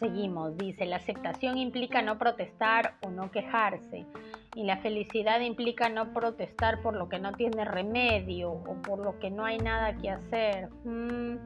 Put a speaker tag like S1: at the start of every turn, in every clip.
S1: Seguimos, dice, la aceptación implica no protestar o no quejarse. Y la felicidad implica no protestar por lo que no tiene remedio o por lo que no hay nada que hacer. Mm.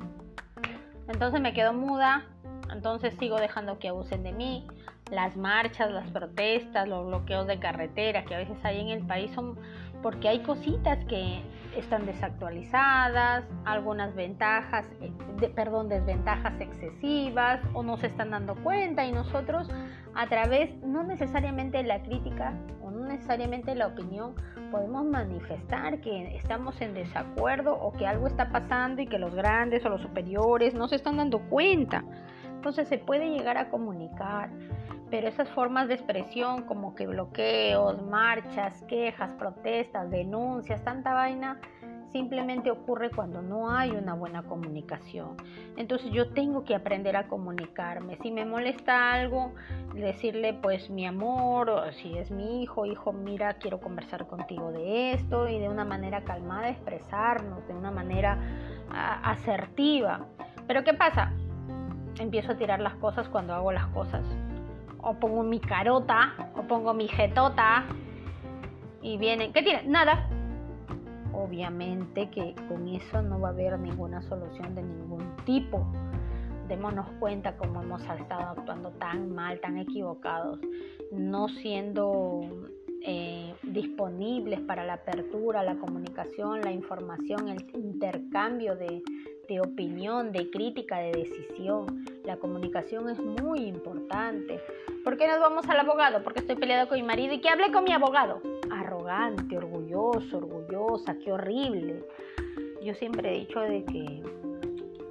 S1: Entonces me quedo muda, entonces sigo dejando que abusen de mí. Las marchas, las protestas, los bloqueos de carretera que a veces hay en el país son porque hay cositas que están desactualizadas, algunas ventajas, eh, perdón, desventajas excesivas o no se están dando cuenta y nosotros a través, no necesariamente de la crítica o no necesariamente la opinión, podemos manifestar que estamos en desacuerdo o que algo está pasando y que los grandes o los superiores no se están dando cuenta. Entonces se puede llegar a comunicar pero esas formas de expresión como que bloqueos, marchas, quejas, protestas, denuncias, tanta vaina, simplemente ocurre cuando no hay una buena comunicación. Entonces yo tengo que aprender a comunicarme. Si me molesta algo, decirle pues mi amor, o si es mi hijo, hijo, mira, quiero conversar contigo de esto y de una manera calmada expresarnos, de una manera asertiva. Pero ¿qué pasa? Empiezo a tirar las cosas cuando hago las cosas o pongo mi carota, o pongo mi jetota, y vienen, ¿qué tiene? Nada. Obviamente que con eso no va a haber ninguna solución de ningún tipo. Démonos cuenta cómo hemos estado actuando tan mal, tan equivocados, no siendo disponibles para la apertura, la comunicación, la información, el intercambio de, de opinión, de crítica, de decisión. La comunicación es muy importante. ¿Por qué nos vamos al abogado? Porque estoy peleado con mi marido y que hable con mi abogado. Arrogante, orgulloso, orgullosa, qué horrible. Yo siempre he dicho de que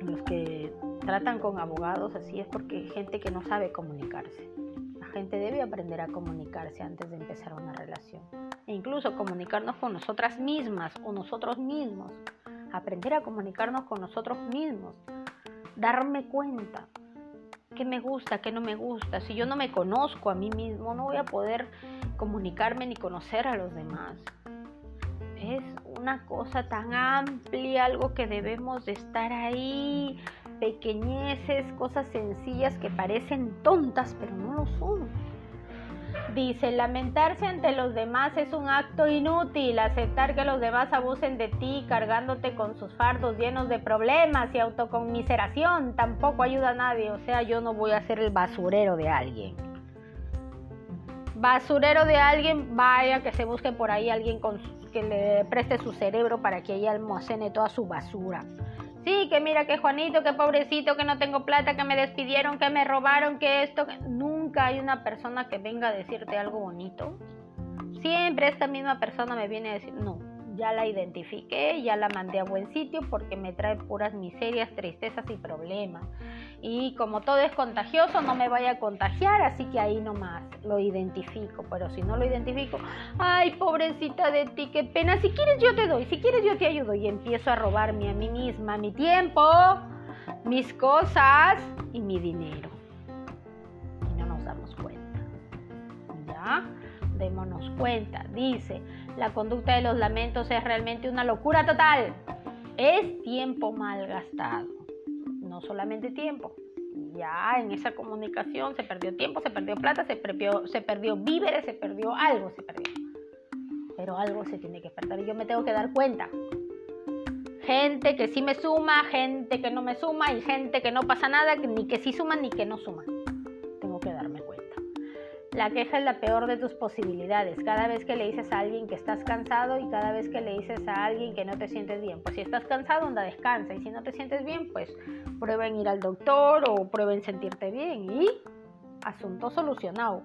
S1: los que tratan con abogados así es porque hay gente que no sabe comunicarse. La gente debe aprender a comunicarse antes de empezar una relación. E incluso comunicarnos con nosotras mismas o nosotros mismos aprender a comunicarnos con nosotros mismos, darme cuenta qué me gusta, qué no me gusta. Si yo no me conozco a mí mismo, no voy a poder comunicarme ni conocer a los demás. Es una cosa tan amplia, algo que debemos de estar ahí, pequeñeces, cosas sencillas que parecen tontas, pero no lo son. Dice, lamentarse ante los demás es un acto inútil, aceptar que los demás abusen de ti cargándote con sus fardos llenos de problemas y autoconmiseración tampoco ayuda a nadie, o sea, yo no voy a ser el basurero de alguien. Basurero de alguien, vaya que se busque por ahí alguien que le preste su cerebro para que ella almacene toda su basura. Sí, que mira que Juanito, que pobrecito, que no tengo plata, que me despidieron, que me robaron, que esto, que... nunca hay una persona que venga a decirte algo bonito. Siempre esta misma persona me viene a decir, no, ya la identifiqué, ya la mandé a buen sitio porque me trae puras miserias, tristezas y problemas. Y como todo es contagioso, no me vaya a contagiar, así que ahí nomás lo identifico. Pero si no lo identifico, ay, pobrecita de ti, qué pena. Si quieres yo te doy, si quieres yo te ayudo. Y empiezo a robarme a mí misma mi tiempo, mis cosas y mi dinero. Démonos cuenta. Dice, la conducta de los lamentos es realmente una locura total. Es tiempo mal gastado. No solamente tiempo. Ya en esa comunicación se perdió tiempo, se perdió plata, se perdió, se perdió víveres, se perdió algo, se perdió. Pero algo se tiene que perder y yo me tengo que dar cuenta. Gente que sí me suma, gente que no me suma y gente que no pasa nada, ni que sí suma ni que no suma. La queja es la peor de tus posibilidades. Cada vez que le dices a alguien que estás cansado y cada vez que le dices a alguien que no te sientes bien. Pues si estás cansado, anda, descansa. Y si no te sientes bien, pues prueba en ir al doctor o prueba en sentirte bien. Y asunto solucionado.